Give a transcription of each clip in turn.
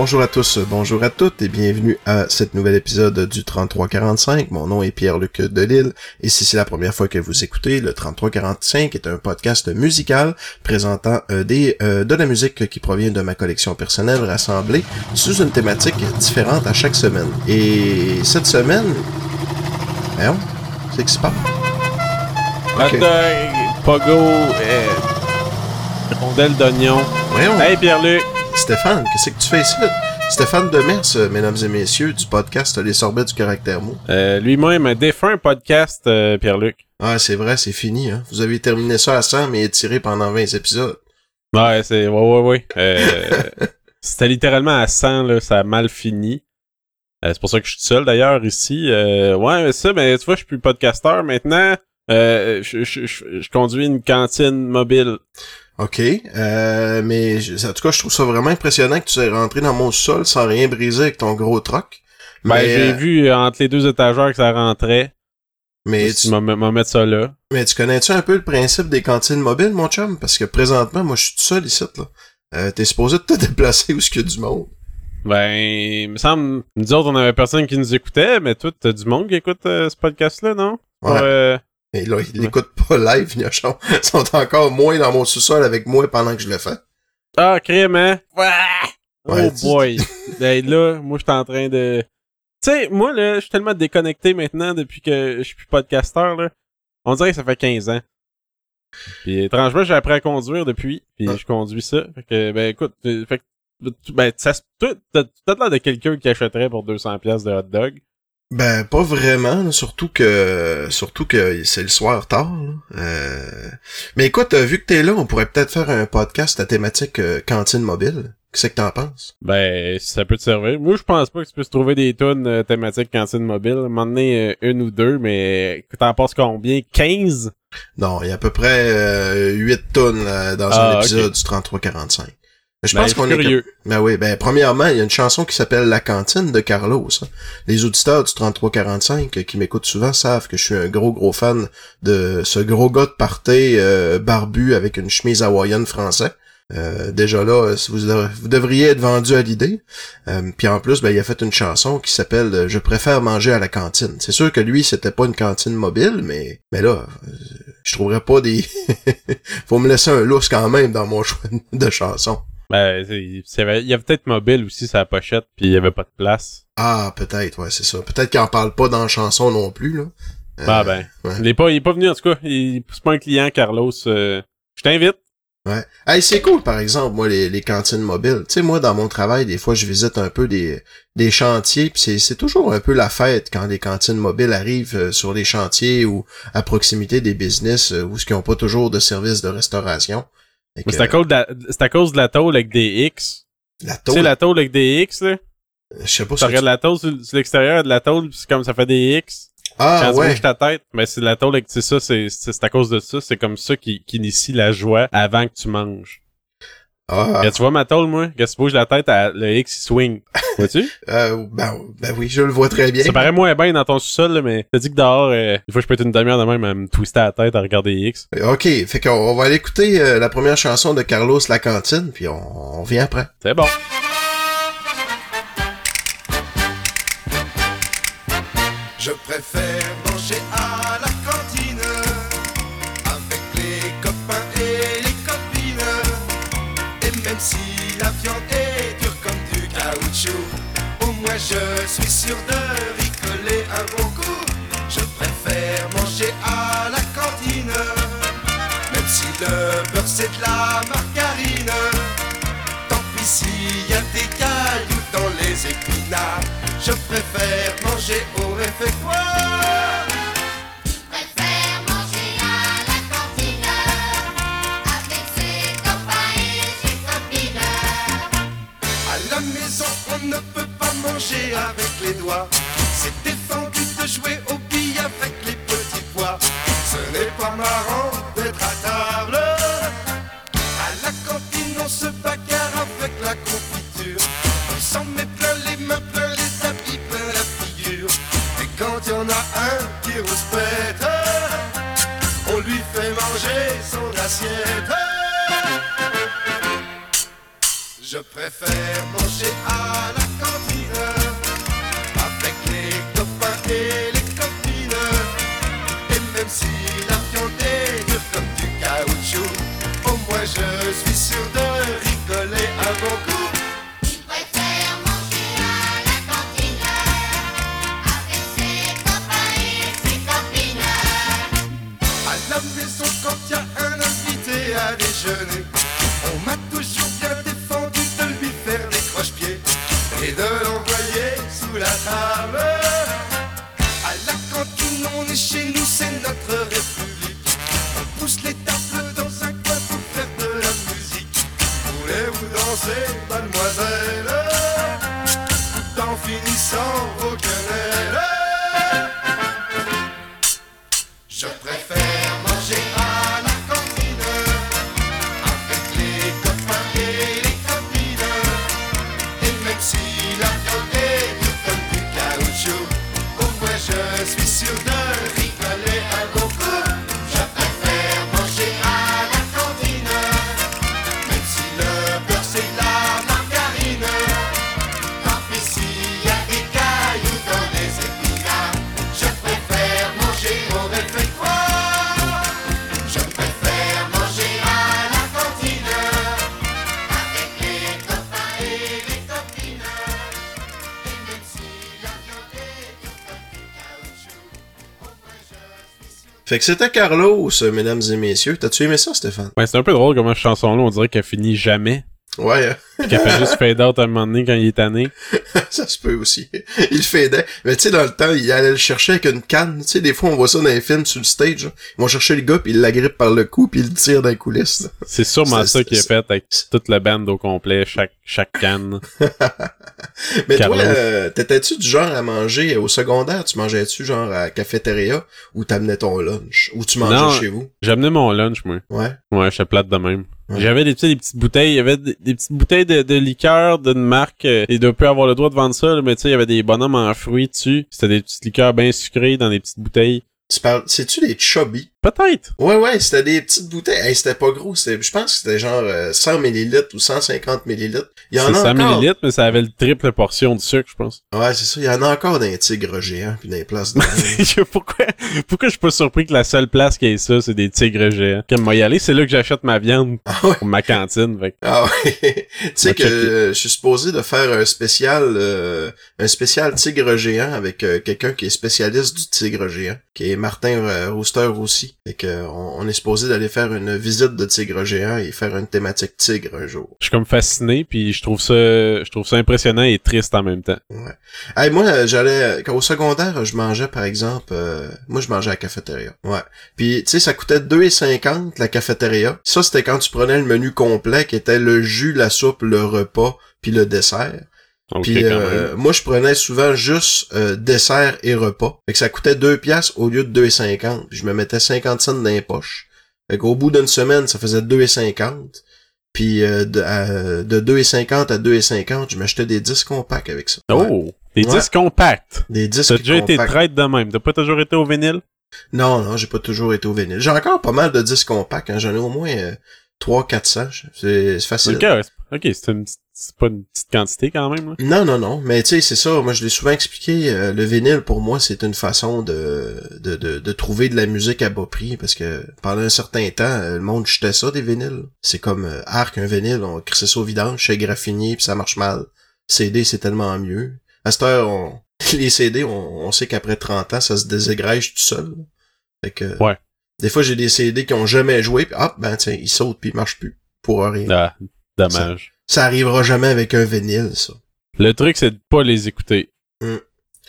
Bonjour à tous, bonjour à toutes et bienvenue à cet nouvel épisode du 3345. Mon nom est Pierre-Luc Delille et si c'est la première fois que vous écoutez, le 3345 est un podcast musical présentant euh, des euh, de la musique qui provient de ma collection personnelle rassemblée sous une thématique différente à chaque semaine. Et cette semaine, voyons, c'est qui se passe? Pogo, rondelle d'oignon. Voyons, Hey Pierre-Luc! Stéphane, qu'est-ce que tu fais ici? là? Stéphane Demers, euh, mesdames et messieurs, du podcast Les Sorbets du Caractère Mou. Euh, Lui-même a défunt un podcast, euh, Pierre-Luc. Ah, c'est vrai, c'est fini, hein. Vous avez terminé ça à 100, mais étiré pendant 20 épisodes. Ouais, c'est. Ouais, ouais, ouais. C'était littéralement à 100, là, ça a mal fini. C'est pour ça que je suis seul d'ailleurs ici. Ouais, mais ça, mais tu vois, je suis plus podcasteur maintenant. Je, je, je, je conduis une cantine mobile. OK, euh, mais je- en tout cas, je trouve ça vraiment impressionnant que tu sois rentré dans mon sol sans rien briser avec ton gros troc. Ben, Mais, j'ai euh, vu entre les deux étagères que ça rentrait. mais, tu m'as mettre ça là. mais tu connais-tu un peu le principe des cantines mobiles, mon chum? Parce que présentement, moi, je suis tout seul ici, là. Euh, t'es supposé de te déplacer où est-ce qu'il y a du monde. Ben, il me semble, nous autres, on avait personne qui nous écoutait, mais toi, t'as du monde qui écoute euh, ce podcast-là, non? Ouais. Pour, euh, Et là, ils l'écoutent pas live. Ils sont encore moins dans mon sous-sol avec moi pendant que je le fais. Ah, crème, hein? Ouais, oh boy. ben là, moi, je suis en train de... Tu sais, moi, là, je suis tellement déconnecté maintenant depuis que je suis plus podcasteur, là. On dirait que ça fait 15 ans. Puis étrangement, j'ai appris à conduire depuis, puis Ah. je conduis ça. Fait que, ben écoute, euh, fait que, tu- ben, ça T'as l'air de quelqu'un qui achèterait pour 200$ piastres de hot dog. Ben, pas vraiment, surtout que surtout que c'est le soir tard. là. Euh, Mais écoute, euh, vu que t'es là, on pourrait peut-être faire un podcast à thématique euh, cantine mobile. Qu'est-ce que t'en penses? Ben, ça peut te servir. Moi, je pense pas que tu puisses trouver des tonnes euh, thématiques cantine mobile. Moment donné, une ou deux, mais t'en penses combien? 15? Non, il y a à peu près euh, 8 tonnes dans Ah, un épisode ok. du 33-45. Je Ben, pense qu'on est... curieux. Ben oui, ben premièrement, il y a une chanson qui s'appelle La cantine de Carlos. hein. Les auditeurs du 3345 euh, qui m'écoutent souvent savent que je suis un gros gros fan de ce gros gars de party euh, barbu avec une chemise hawaïenne français. Euh, déjà là, euh, vous, dev- vous devriez être vendu à l'idée. Euh, Puis en plus, ben, il a fait une chanson qui s'appelle Je préfère manger à la cantine. C'est sûr que lui, c'était pas une cantine mobile, mais mais là, je trouverais pas des. Faut me laisser un lousse quand même dans mon choix de chanson. Ben, il y avait peut-être mobile aussi la pochette, puis il y avait pas de place. Ah, peut-être, ouais, c'est ça. Peut-être qu'il en parle pas dans la chanson non plus, là. Euh, Ah ben. ouais. Il est pas, il est pas venu en tout cas. Il, c'est pas un client, Carlos. euh, je t'invite. Ouais. Hey, c'est cool, par exemple, moi, les, les cantines mobiles. Tu sais, moi, dans mon travail, des fois, je visite un peu des, des chantiers, puis c'est, c'est toujours un peu la fête quand les cantines mobiles arrivent euh, sur les chantiers ou à proximité des business euh, où ce qui ont pas toujours de service de restauration. Mais c'est à cause de la, c'est à cause de la tôle avec des X. la Tu tôle, sais, la tôle avec des X, là? je sais pas Tu si regardes la tôle sur, sur l'extérieur de la tôle, c'est comme ça fait des X. Ah, Quand tu ouais. bouges ta tête, ben c'est la tôle avec, c'est ça, c'est, c'est c'est à cause de ça. C'est comme ça qui, qui initie la joie avant que tu manges. Ah, Quand tu vois ma tôle, moi, quand tu bouges la tête, elle- le X, il swing. Vois-tu? euh, ben, ben oui, je le vois très bien. Ça paraît moins bien dans ton sous-sol, là, mais t'as dit que dehors, euh, des fois, je peux être une demi-heure de même à me twister la tête à regarder X. Ok, fait qu'on on va aller écouter euh, la première chanson de Carlos La Cantine, puis on, on vient après. C'est bon. Je préfère manger à je suis sûr de rigoler un bon coup. Je préfère manger à la cantine, même si le beurre c'est de la margarine. Tant pis s'il y a des cailloux dans les épinards, je préfère manger au réfectoire. Manger avec les doigts. C'est défendu de jouer au billes avec les petits pois. Ce n'est pas marrant d'être à table. À la cantine, on se bagarre avec la confiture. On s'en met plein les mains, plein les habits, plein la figure. Et quand il y en a un qui rouspète, on lui fait manger son assiette. Je préfère manger à la cantine Fait que c'était Carlos, mesdames et messieurs. T'as-tu aimé ça, Stéphane? Ouais, c'est un peu drôle comme cette chanson-là, on dirait qu'elle finit jamais. Ouais, hein? Puis qu'elle fait juste fade out à un moment donné quand il est tanné. ça se peut aussi. Il faisait. Mais tu sais, dans le temps, il allait le chercher avec une canne. Tu sais, des fois, on voit ça dans les films sur le stage. là. Ils vont chercher le gars, puis ils l'agrippent par le cou, puis ils le tirent dans les coulisses. C'est sûrement ça qu'il a fait avec toute la band au complet, chaque, chaque canne. Mais Carlos. toi, euh, t'étais-tu du genre à manger au secondaire? Tu mangeais-tu genre à cafétéria ou t'amenais ton lunch? Ou tu mangeais Non. chez vous? J'amenais mon lunch, moi. Ouais. Ouais, j'étais plate de même. Ouais. J'avais des, tu sais, des petites bouteilles, il y avait des, des petites bouteilles de, de liqueur d'une marque, euh, et de peu avoir le droit de vendre ça, là, mais tu sais, il y avait des bonhommes en fruits dessus. C'était des petites liqueurs bien sucrées dans des petites bouteilles. Tu parles, c'est-tu des chubby? Peut-être. Ouais, ouais, c'était des petites bouteilles. Hey, c'était pas gros. C'était, je pense que c'était genre euh, 100 millilitres ou 150 millilitres. Il y en a 100 encore. millilitres, mais ça avait le triple portion de sucre, je pense. Ouais, c'est ça. Il y en a encore d'un tigre géant puis des places de pourquoi, pourquoi je suis pas surpris que la seule place qui ait ça, c'est des tigres géants? Comme moi y aller, c'est là que j'achète ma viande Ah ouais. pour ma cantine. Fait. Ah ouais. tu sais que euh, je suis supposé de faire un spécial euh, un spécial tigre géant avec euh, quelqu'un qui est spécialiste du tigre géant, qui est Martin euh, Rooster aussi. Fait que euh, on, on est supposé d'aller faire une visite de tigre géant et faire une thématique tigre un jour. Je suis comme fasciné, puis je trouve ça, je trouve ça impressionnant et triste en même temps. Ouais. Hey, moi, euh, j'allais quand au secondaire, je mangeais par exemple, euh, moi je mangeais à la cafétéria. Ouais. Puis tu sais, ça coûtait 2,50 la cafétéria. Ça c'était quand tu prenais le menu complet qui était le jus, la soupe, le repas, puis le dessert. Ok, Puis euh, moi je prenais souvent juste euh, dessert et repas. Fait que ça coûtait 2 piastres au lieu de 2,50. Puis je me mettais 50 cents dans les poches. Fait qu'au bout d'une semaine, ça faisait 2,50. Puis euh, de, à- de 2,50 à 2,50, je m'achetais des disques compacts avec ça. Ouais. Oh! Des Ouais. disques compacts. Des disques T'as déjà été compacts. traite de même. T'as pas toujours été au vinyle? Non, non, j'ai pas toujours été au vinyle. J'ai encore pas mal de disques compacts. Hein. J'en ai au moins euh, 300-400. C'est c'est facile. Ok, ouais, c'est- ok, c'est une c'est pas une petite quantité quand même, là. Non, non, non. Mais tu sais, c'est ça. Moi, je l'ai souvent expliqué. euh, le vinyle, pour moi, c'est une façon de, de, de, de trouver de la musique à bas prix. Parce que pendant un certain temps, euh, le monde jetait ça, des vinyles. C'est comme euh, arc, un vinyle. On crissait ça au vidange chez Graffinier, puis ça marche mal. CD, c'est tellement mieux. À cette heure, on... les CD, on, on sait qu'après 30 ans, ça se déségrège tout seul. Fait que... Ouais. Des fois, j'ai des CD qui ont jamais joué, puis hop, ben tiens, ils sautent, puis ils marchent plus. Pour rien. Ah, dommage. Ça arrivera jamais avec un vinyle, ça. Le truc, c'est de pas les écouter. Mm.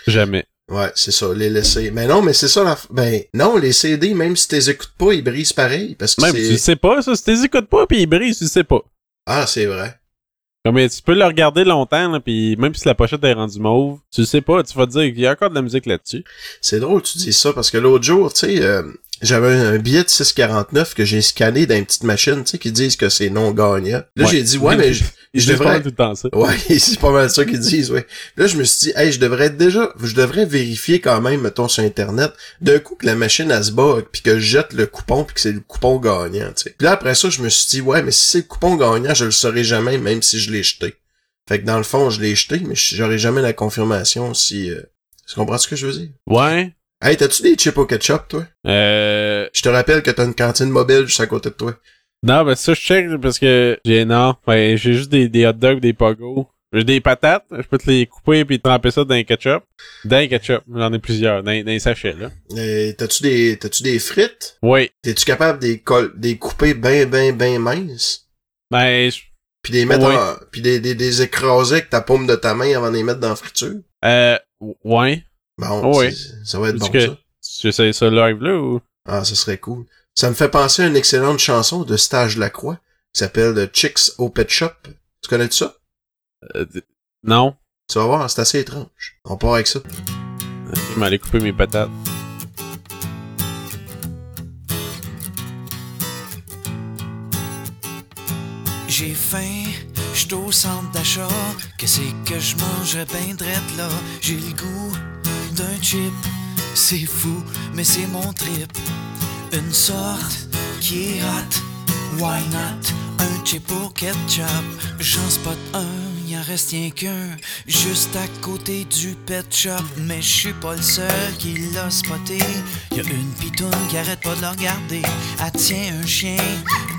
Jamais. Ouais, c'est ça, les laisser. Mais non, mais c'est ça la... Ben, non, les CD, même si t'es écoutes pas, ils brisent pareil, parce que Même, tu sais pas, ça. Si t'es écoutes pas, pis ils brisent, tu sais pas. Ah, c'est vrai. Comme, mais tu peux le regarder longtemps, là, pis même si la pochette est rendue mauve, tu sais pas, tu vas te dire qu'il y a encore de la musique là-dessus. C'est drôle que tu dis ça, parce que l'autre jour, tu sais, euh, j'avais un, billet de 6,49 que j'ai scanné dans une petite machine, tu sais, qui disent que c'est non gagnant. Là, Ouais. j'ai dit, ouais, mais je, je devrais... tout le temps ça. Ouais, c'est pas mal ça qu'ils disent, ouais. Là, je me suis dit, hey, je devrais déjà, je devrais vérifier quand même, mettons, sur Internet, d'un coup que la machine, elle se bat, puis que je jette le coupon, puis que c'est le coupon gagnant, tu sais. Puis là, après ça, je me suis dit, ouais, mais si c'est le coupon gagnant, je le saurai jamais, même si je l'ai jeté. Fait que dans le fond, je l'ai jeté, mais j'aurai jamais la confirmation si... Euh... Tu comprends ce que je veux dire? Ouais. Hey, t'as-tu des chips au ketchup, toi? Euh, Je te rappelle que t'as une cantine mobile juste à côté de toi. non, ben ça, je check parce que j'ai, non, ben, j'ai juste des, des hot dogs, des pogos. J'ai des patates, je peux te les couper puis tremper ça dans un ketchup. Dans un ketchup, j'en ai plusieurs, dans, dans les sachets, là. Euh, t'as-tu des, t'as-tu des frites? Oui. T'es-tu capable de les, col- de les couper ben, ben, ben minces? Ben, je- Puis des mettre Ouais. en, puis des, des, des écraser avec ta paume de ta main avant de les mettre dans la friture? euh, ouais. Bon, Ouais. c'est- ça va être bon, que- ça. Tu essayes ça live, là, ou? Ah, ça serait cool. Ça me fait penser à une excellente chanson de Stage Lacroix qui s'appelle The Chicks au Pet Shop. Tu connais ça? Euh, non. Tu vas voir, c'est assez étrange. On part avec ça. Je vais aller couper mes patates. J'ai faim, j'suis au centre d'achat. Qu'est-ce que je mange ben drette là? J'ai le goût d'un chip. C'est fou, mais c'est mon trip. Une sorte qui est. Why not? Un chip au ketchup. J'en spot un, y en reste rien qu'un. Juste à côté du pet shop. Mais je suis pas le seul qui l'a spoté. Y a une pitoune qui arrête pas de la regarder. Elle tient un chien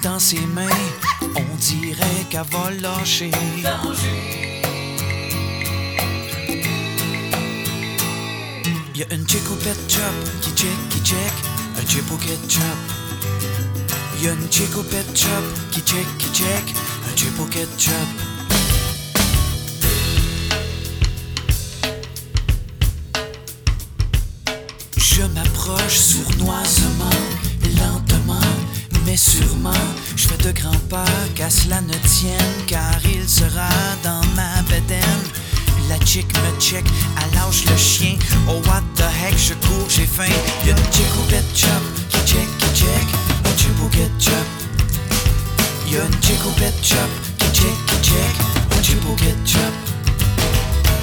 dans ses mains. On dirait qu'elle va lâcher. A une chick au pet shop qui check, qui check. Un chip au ketchup. Y a une chick au pet shop qui check, qui check. Un chip au ketchup. Je m'approche sournoisement, lentement, mais sûrement. Je fais de grands pas, qu'à cela ne tienne, car il sera dans ma bedaine. La chick me faim. Y'a une chick au pet shop qui check, qui check, un chip au ketchup. Y'a une chick au pet shop qui check, qui check, un chip au ketchup.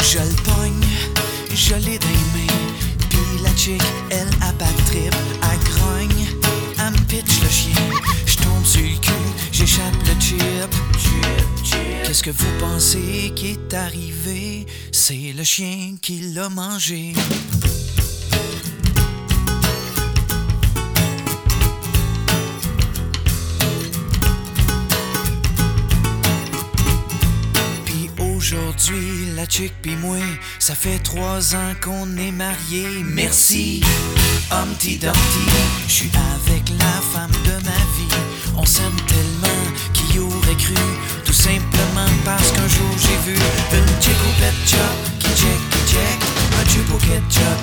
Je le pogne, je l'ai dans les mains. Puis la chick, elle abat trip, elle grogne, elle me pitch le chien. Je tombe sur le cul, j'échappe le chip. Chip, chip. Qu'est-ce que vous pensez qui est arrivé? C'est le chien qui l'a mangé. Chick ça fait trois ans qu'on est mariés. Merci, Humpty Dumpty. Je suis avec la femme de ma vie. On s'aime tellement qui aurait cru. Tout simplement parce qu'un jour j'ai vu une chick au pet shop qui check, qui check, un chip au ketchup.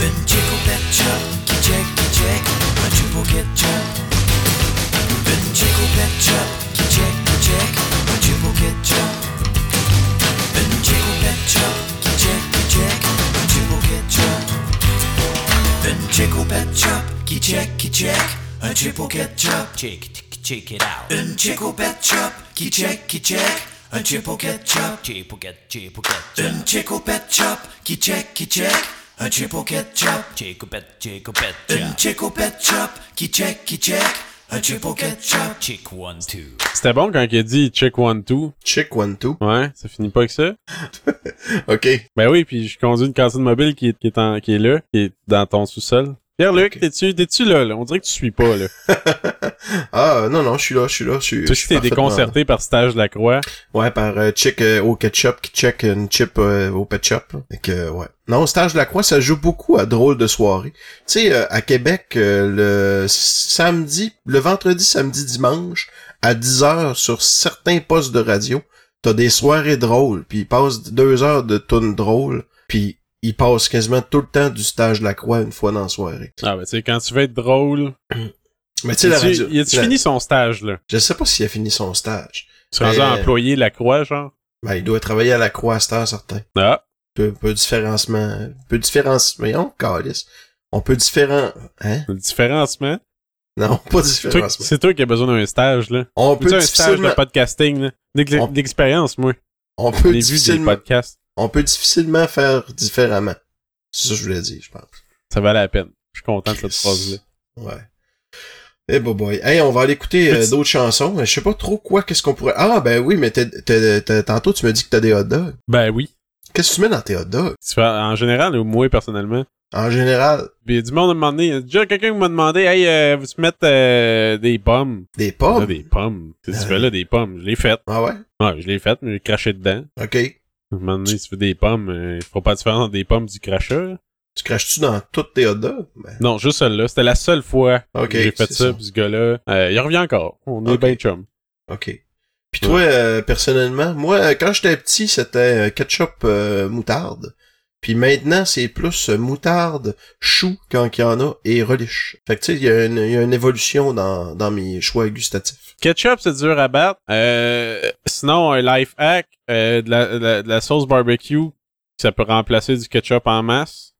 Une chick au pet shop qui check, qui check, un chip au ketchup. Une chick au pet shop qui check, qui check, Chick shop qui check, qui check, un chip au ketchup. Check, check it out. Une chick au pet shop qui check, qui check, un chip au ketchup. Chip au ketchup, chip au ketchup. Une chick au pet shop qui check, qui check, un chip au ketchup. Chick au pet, chick au pet Une chick au pet shop qui check, qui check, un chip au ketchup. Chick one two. C'était bon quand il a dit check one two. Chick one two. Ouais, ça finit pas avec ça. OK. Ben oui, puis je conduis une cantine mobile qui est, qui est, en, qui est là, qui est dans ton sous-sol. Pierre-Luc, t'es-tu, t'es-tu là, là? On dirait que tu suis pas, là. ah, non, non, je suis là, je suis là. Je suis, Toi aussi, t'es déconcerté par Stage Lacroix. Ouais, par euh, chick euh, au ketchup qui check une chip euh, au pet shop. que, ouais. Non, Stage de la Croix, ça joue beaucoup à drôle de soirée. Tu sais, euh, à Québec, le samedi, le vendredi, samedi, dimanche, à 10 heures sur certains postes de radio, t'as des soirées drôles, puis ils passent deux heures de tunes drôles, puis ils passent quasiment tout le temps du Stage de la Croix une fois dans la soirée. Ah, ben, tu sais, quand tu veux être drôle. Mais tu sais, la radio... il a-tu la- fini son stage, là? Je sais pas s'il a fini son stage. Tu es Ben- employé Lacroix, genre? Ben, il doit travailler à la Croix à cette heure, certain. Ah. peu, peu différencement, peu différence, mais on calisse. On peut différent... Hein? Différencement? Non, pas différencement. C'est toi qui as besoin d'un stage, là. On peut un stage de difficilement... podcasting, là? D'expérience, moi. On peut vu des difficilement... podcasts. On peut difficilement faire différemment. C'est ça que je voulais dire, je pense. Ça valait la peine. Je suis content de cette phrase-là. Ouais. Eh boy boy. Hey, on va aller écouter euh, d'autres chansons. Je sais pas trop quoi, qu'est-ce qu'on pourrait... Ah, ben oui, mais tantôt, tu me dis que t'as des hot dogs. Ben oui. Qu'est-ce que tu mets dans tes hot dogs? En général, ou moi, personnellement? En général, Puis du monde a déjà quelqu'un qui m'a demandé, hey, euh, vous mettre euh, des pommes? des Là, pommes. des pommes. Qu'est-ce que tu fais là, des pommes? Je l'ai fait. Ah ouais? Ouais, je l'ai fait, mais j'ai craché dedans. OK. À un moment donné, si tu fais des pommes, euh, il faut pas différence entre des pommes du crachat. là. Tu craches-tu dans toutes tes hot dogs? Ben, Non, juste celle-là. C'était la seule fois que j'ai fait ça, ça. puis ce gars-là, euh, il revient encore. On est ben chum. OK. Puis toi, euh, personnellement, moi, euh, quand j'étais petit, c'était ketchup moutarde. Puis maintenant, c'est plus euh, moutarde, chou, quand il y en a, et relish. Fait que tu sais, il y, a une- il y a une évolution dans, dans mes choix gustatifs. Ketchup, c'est dur à battre. Euh, sinon, un life hack, euh, de, la, de la- de la sauce barbecue, ça peut remplacer du ketchup en masse.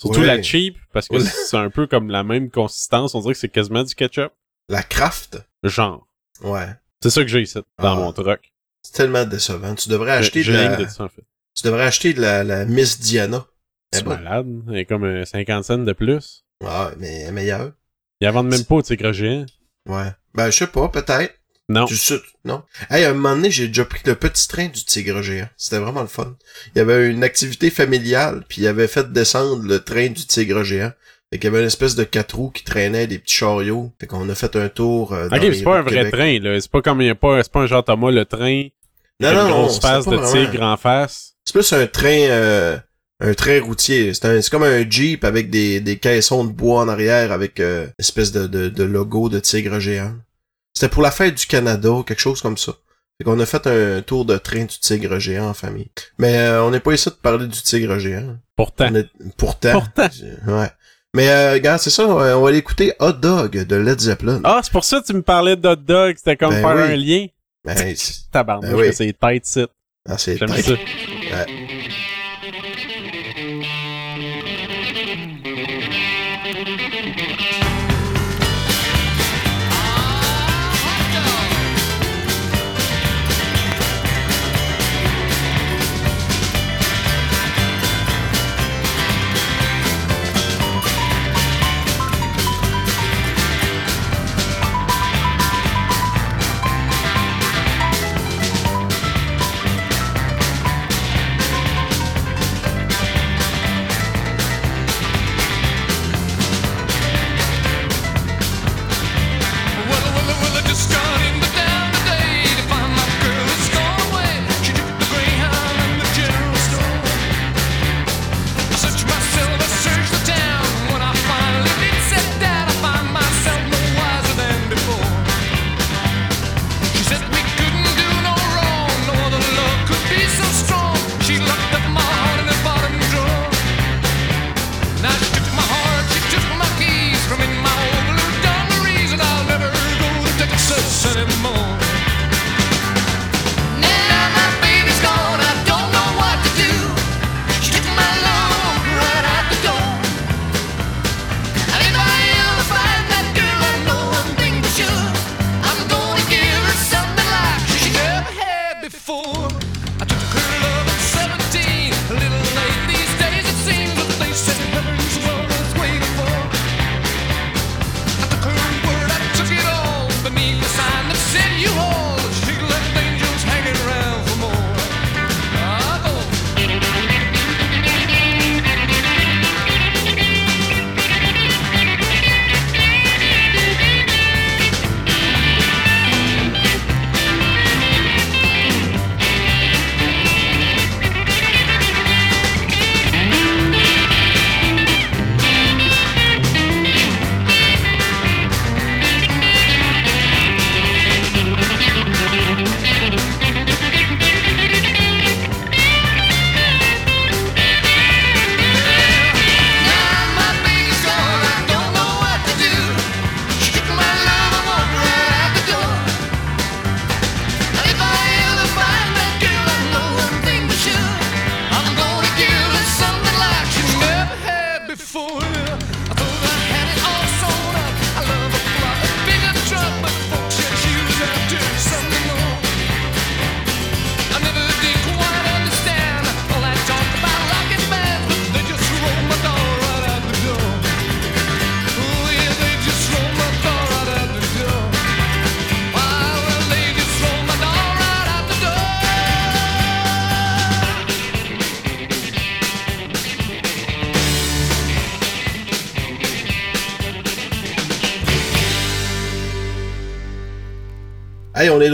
Surtout Ouais. la cheap, parce que Ouais. c'est un peu comme la même consistance. On dirait que c'est quasiment du ketchup. La Kraft, Genre. ouais, C'est ça que j'ai ici, dans Ah. mon truck. c'est tellement décevant. Tu devrais acheter de la, de ça, en fait. Tu devrais acheter de la, la Miss Diana. Eh C'est ben, malade. Il y a comme euh, 50 cents de plus. ouais, mais elle est meilleure. Ils en vendent même pas au tigre géant. Ouais. Ben, je sais pas, peut-être. Non. Du sud, non? Hey, à un moment donné, j'ai déjà pris le petit train du tigre géant. C'était vraiment le fun. Il y avait une activité familiale, puis il avait fait descendre le train du tigre géant. Fait qu'il y avait une espèce de quatre roues qui traînait des petits chariots. Fait qu'on a fait un tour. euh, dans Ok, c'est pas un vrai Québec. train, là. C'est pas comme il y a pas, c'est pas un genre Thomas le train. Non, non, une non. grosse c'était face pas de vraiment- tigre en face. C'est plus un train, euh, un train routier. C'est comme un Jeep avec des, des caissons de bois en arrière avec euh, une espèce de, de, de logo de tigre géant. C'était pour la fête du Canada, quelque chose comme ça. Fait qu'on a fait un tour de train du tigre géant en famille. Mais euh, on n'est pas ici de parler du tigre géant. Pourtant. Est- Pourtant. Pourtant. Ouais. Mais euh, gars, c'est ça, on va on va aller écouter Hot Dog de Led Zeppelin. Ah, c'est pour ça que tu me parlais de hot dog. C'était comme Ben faire oui. un lien. Ben, Ben oui. c'est tight site. ah, c'est J'aime tight. ça. Hey,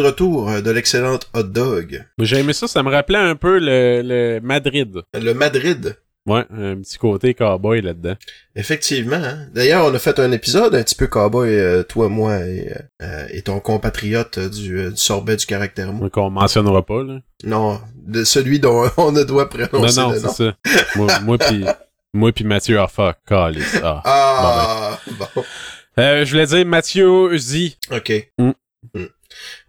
retour euh, de l'excellente hot dog. J'ai aimé ça, ça me rappelait un peu le, le Madrid. Le Madrid. Ouais, un petit côté cowboy là-dedans. Effectivement. hein. D'ailleurs, on a fait un épisode un petit peu cowboy, euh, toi, moi et, euh, et ton compatriote du, euh, du sorbet du caractère mou. Donc on mentionnera pas, là. Non, de celui dont on ne doit Non, prononcer non, le c'est nom. ça. moi, moi pis, moi pis Mathieu, calice. Ah. Ah, bon. Euh, je voulais dire Mathieu Z. Ok. Mm. Mm.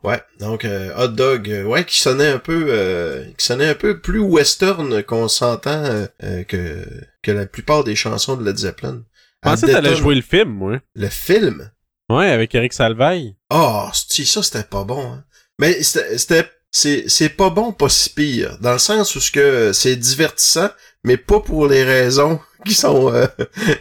Ouais, donc euh, hot dog, euh, ouais, qui sonnait un peu, euh, qui sonnait un peu plus western qu'on s'entend euh, euh, que que la plupart des chansons de Led Zeppelin. Je pensais que t'allais jouer le film, moi. le film? Ouais, avec Eric Salvaille. Ah, oh, ça c'était pas bon. Hein. Mais c'était, c'était- c'est c'est pas bon, pas si pire, dans le sens où ce que c'est divertissant, mais pas pour les raisons qui sont euh,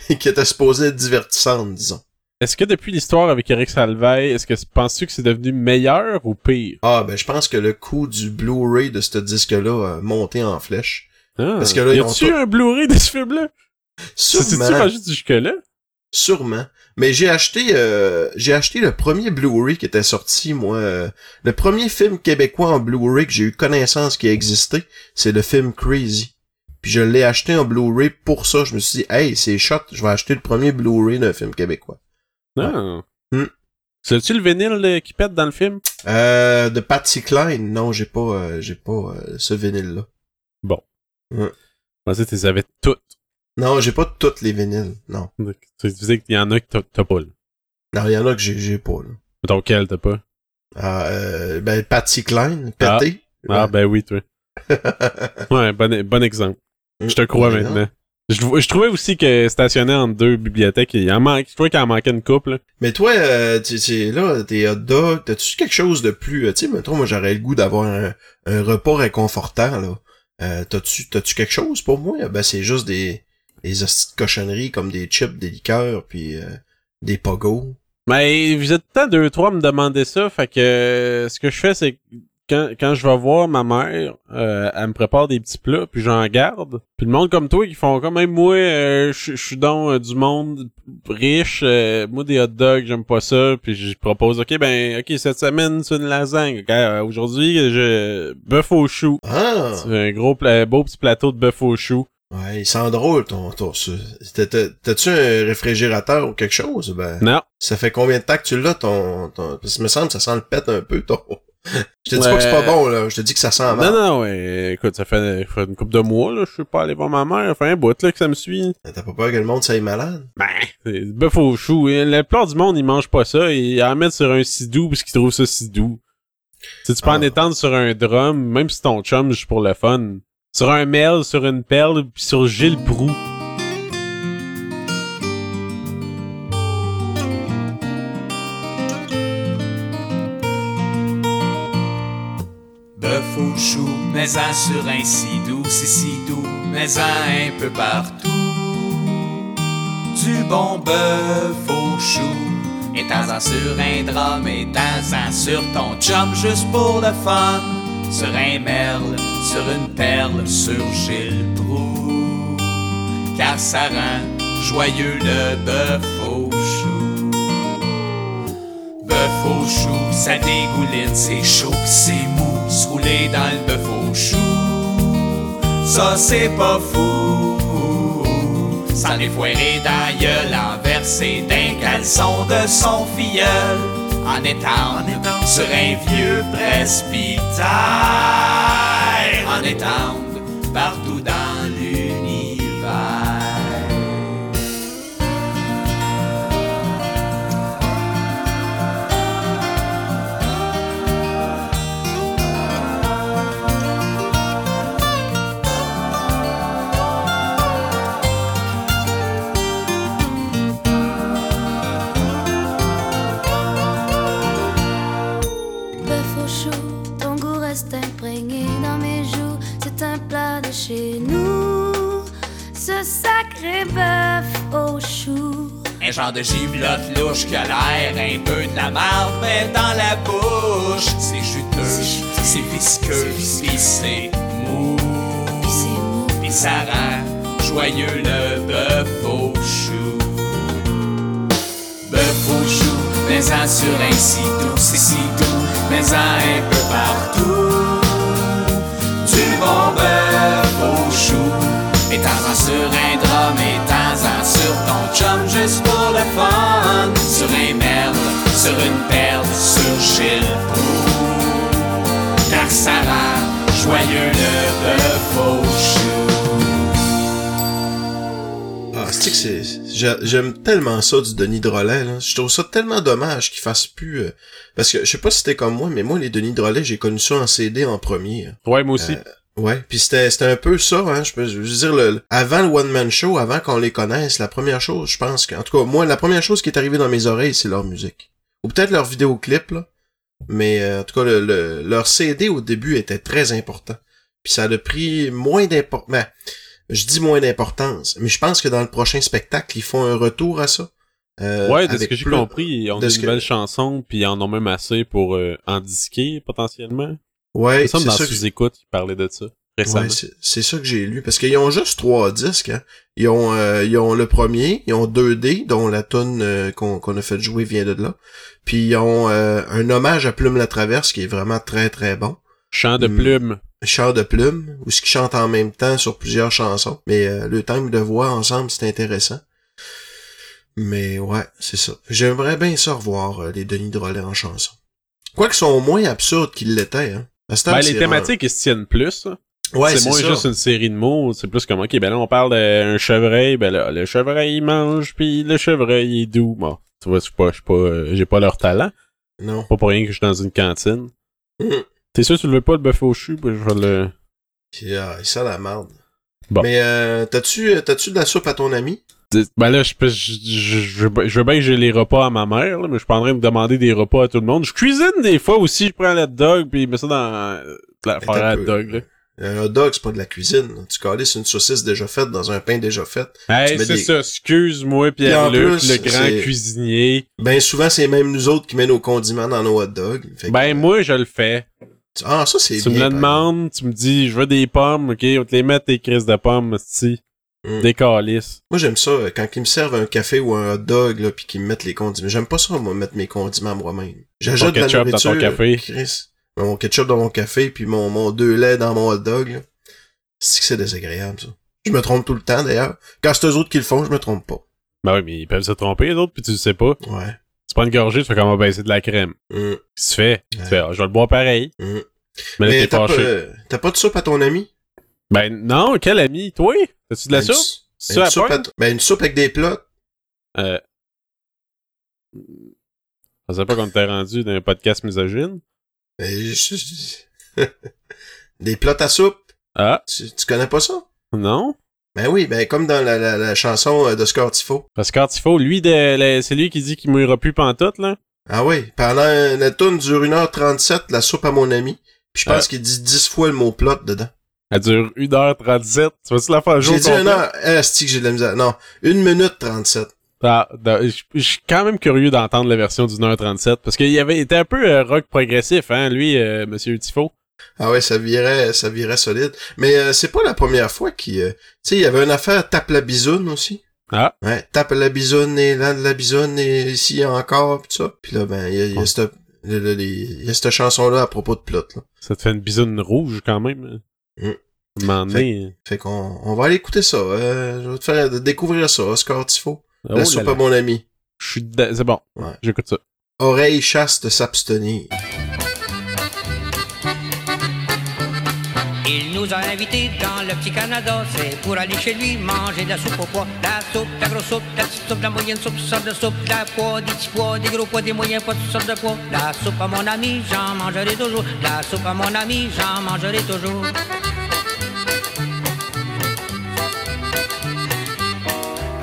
qui étaient supposées être divertissantes, disons. Est-ce que depuis l'histoire avec Eric Salvaille, est-ce que penses-tu que c'est devenu meilleur ou pire? Ah, ben je pense que le coût du Blu-ray de ce disque-là a monté en flèche. Ah. Parce que là, y a-tu un Blu-ray de ce film-là? C'est-tu Sûrement. rendu jusque-là? Sûrement. Mais j'ai acheté euh, j'ai acheté le premier Blu-ray qui était sorti, moi. euh, le premier film québécois en Blu-ray que j'ai eu connaissance qui a existé, c'est le film Crazy. Puis je l'ai acheté en Blu-ray pour ça. Je me suis dit, hey, c'est shot, je vais acheter le premier Blu-ray d'un film québécois. Non. Hmm. C'est-tu le vinyle euh, qui pète dans le film? Euh, de Patsy Cline, non, j'ai pas euh, j'ai pas euh, ce vinyle-là. Je pensais que tu les avais toutes. Non, j'ai pas toutes les vinyles, non. Tu disais qu'il y en a que t'as- pas, là. Non, il y en a que j'ai pas, là. Mettons quel t'as pas? Ah, euh, ben, Patsy Cline, pété. Ah, ben oui, toi. Ouais, bon, bon exemple. Je te crois Bon maintenant. Je, je trouvais aussi que stationné entre deux bibliothèques, il en manque, je trouvais qu'il en manquait une couple. là. Mais toi, euh, tu sais, là, tes hot dogs, t'as-tu quelque chose de plus, euh, tu sais, mettons, moi, j'aurais le goût d'avoir un, un repas réconfortant, là. Euh, t'as-tu, t'as-tu quelque chose pour moi? Ben, c'est juste des, des hosties de cochonneries comme des chips, des liqueurs, puis euh, des pogos. Mais vous êtes temps deux, trois à me demander ça, fait que euh, ce que je fais, c'est quand, quand je vais voir ma mère, euh, elle me prépare des petits plats, puis j'en garde. Puis le monde comme toi qui font comme même moi, euh, je suis donc euh, du monde riche, euh, moi des hot dogs, j'aime pas ça, puis je propose ok ben ok cette semaine c'est une lasagne, Ok, euh, aujourd'hui je bœuf au chou, Ah! C'est un gros beau petit plateau de bœuf au chou. Ouais, il sent drôle, ton, ton, T'as-tu un réfrigérateur ou quelque chose? Ben, Non, ça fait combien de temps que tu l'as, ton, ton, parce que me semble que ça sent le pète un peu, ton... Je te dis pas que c'est pas bon, là. Je te dis que ça sent mal. non non ouais, écoute ça fait, ça fait une couple de mois là, je suis pas allé voir ma mère, ça fait un bout là que ça me suit. T'as pas peur que le monde s'aille malade? Ben, c'est du bœuf au chou. Et La plupart du monde, ils mangent pas ça. Ils en mettent sur un sidou parce qu'ils trouvent ça si doux. Si tu peux en Ah. étendre sur un drum, même si ton chum, juste pour le fun. Sur un mel, sur une perle, puis sur Gilles Brou. Mais un si doux, c'est si doux, mais en un peu partout. Du bon bœuf au chou, étant-en sur un drum, étant-en sur ton chum, juste pour le fun. Sur un merle, sur une perle, sur Gilles. Car ça rend joyeux le bœuf au chou. Bœuf au chou, ça dégouline, c'est chaud, c'est mou, se rouler dans le bœuf au chou. Ça c'est pas fou. S'en est foiré dans la gueule, en versé d'un caleçon de son filleul. En étant sur un vieux presbytère. En étant partout genre de giblotte louche qui a l'air un peu de la marde, mais dans la bouche, c'est juteux, c'est visqueux, pis c'est mou. Pis ça rend joyeux le bœuf au chou. Bœuf au chou, mais en sur un si doux, c'est si doux, mais en un peu partout. Du bon bœuf au chou, et en sur un drum, et en sur ton chum, juste pour le fun. Sur un merle, sur une perle, sur Gilles car ça rend joyeux le chou. Ah, c'est que c'est, j'a- j'aime tellement ça du Denis Drolet, là. Je trouve ça tellement dommage qu'il fasse plus, euh, parce que je sais pas si c'était comme moi, mais moi, les Denis Drolet, j'ai connu ça en CD en premier. Ouais, moi aussi. Ouais, puis c'était c'était un peu ça, hein. Je peux je veux dire le, avant le one man show, avant qu'on les connaisse, la première chose, je pense que, en tout cas moi, la première chose qui est arrivée dans mes oreilles, c'est leur musique, ou peut-être leur vidéoclip là. Mais euh, en tout cas, le, le- leur CD au début était très important. Puis ça a pris moins d'importance. je dis moins d'importance, mais je pense que dans le prochain spectacle, ils font un retour à ça. Euh, ouais, de ce que j'ai compris, ils ont de des que- nouvelles chansons, puis ils en ont même assez pour euh, en disquer, potentiellement. Ouais, c'est dans ça. que- sous-écoute, ils parlaient de ça. Ouais, c'est ça que j'ai lu. Parce qu'ils ont juste trois disques. Hein. Ils, ont, euh, ils ont le premier, ils ont 2D, dont la tune euh, qu'on a fait jouer vient de là. Puis ils ont euh, un hommage à Plume la Traverse qui est vraiment très très bon. Chant de Hmm. plume. Chant de Plume, ou ce qu'ils chantent en même temps sur plusieurs chansons. Mais euh, le thème de voix ensemble, c'est intéressant. Mais ouais, c'est ça. J'aimerais bien ça revoir euh, les Denis Drolet en chanson. Quoique sont moins absurdes qu'ils l'étaient. Hein. Ben, les thématiques, ils se tiennent plus. Ouais, c'est moins ça. juste une série de mots, c'est plus comme, ok, ben là, on parle d'un chevreuil, ben là, le chevreuil, il mange, puis le chevreuil, il est doux. Bon, tu vois, je suis pas, pas, euh, j'ai pas leur talent. Non. Pas pour rien que je suis dans une cantine. Mm. T'es sûr que tu le veux pas, le bœuf au chou? Ben, je vais le... Puis, ah, il sent la merde. Bon. Mais euh, t'as-tu euh, t'as-tu de la soupe à ton ami? Ben là, je, peux- je, je, je, veux bien que j'ai les repas à ma mère, là, mais je suis pas en train de demander des repas à tout le monde. Je cuisine des fois aussi, je prends un hot dog, puis je mets ça dans la faire à dog, là. Un hot dog, c'est pas de la cuisine. Tu calisses une saucisse déjà faite dans un pain déjà fait. Hey, c'est des- ça, excuse-moi, Pierre-Luc, plus, le grand c'est- cuisinier. Ben souvent, c'est même nous autres qui mettons nos condiments dans nos hot dogs. Fait que, Ben, moi, je le fais. Ah, ça, c'est Tu bien. me le demandes, tu me dis, je veux des pommes, ok, on te les met tes crises de pommes, si. Mm. Des calices. Moi, j'aime ça euh, quand ils me servent un café ou un hot dog, là, puis qu'ils me mettent les condiments. J'aime pas ça, moi, mettre mes condiments moi-même. J'ajoute de la ketchup dans ton nourriture. café. Chris. Mon ketchup dans mon café, puis mon, mon deux laits dans mon hot dog. C'est que c'est désagréable, ça. Je me trompe tout le temps, d'ailleurs. Quand c'est eux autres qui le font, je me trompe pas. Ben oui, mais ils peuvent se tromper, les autres, puis tu le sais pas. Ouais. Tu prends une gorgée, tu fais comment baisser de la crème. Mm, tu fais? Tu fais, ah, je vais le boire pareil. mm. Mais là, Mais t'es t'as pas, euh, t'as pas de soupe à ton ami? Ben non, quel ami? Toi? T'as-tu de la Ben, une soupe? ça une soupe à ben, une soupe avec des plats. Euh... Je savais pas qu'on était rendu dans un podcast misogyne. Ben, des plats à soupe. Ah, Tu, tu connais pas ça? non? Ben oui, ben comme dans la, la, la chanson euh, de Scott Tifo. Parce que lui, c'est lui qui dit qu'il mouillera plus pantoute, là. Ah oui, pendant la tune dure 1h37, la soupe à mon ami. Puis je pense Ah. qu'il dit 10 fois le mot plot dedans. Elle dure 1h37. Tu vas-tu la faire jouer J'ai dit un heure, eh, c'est que j'ai de la misère? Non, 1 minute 37. Ah, je suis quand même curieux d'entendre la version d'une heure 37 parce qu'il avait été un peu euh, rock progressif, hein, lui, euh, Monsieur Tifo. Ah ouais, ça virait, ça virait solide. Mais euh, c'est pas la première fois qu'il... euh, tu sais, il y avait une affaire Tape la bisoune aussi. Ah, Ouais, tape la bisoune et là de la bisoune et ici encore pis ça. Puis là ben il y a, il y a cette le- le- les- il y a cette chanson là à propos de plot là. ça te fait une bisoune rouge quand même. Mm. Donné, Fait qu'on on va aller écouter ça. Euh, je vais te faire découvrir ça, Oscar Tifo. oh la soupe à mon ami. Je suis. C'est bon. Ouais. J'écoute ça. Oreille chaste s'abstenir. Nous a invités dans le petit Canada, c'est pour aller chez lui manger de la soupe au pois. La soupe, la grosse soupe, la petite soupe, la moyenne soupe, sortes de soupe, la pois, des petits pois, des gros pois, des moyens pois, toutes sortes de pois. La soupe à mon ami, j'en mangerai toujours. La soupe à mon ami, j'en mangerai toujours.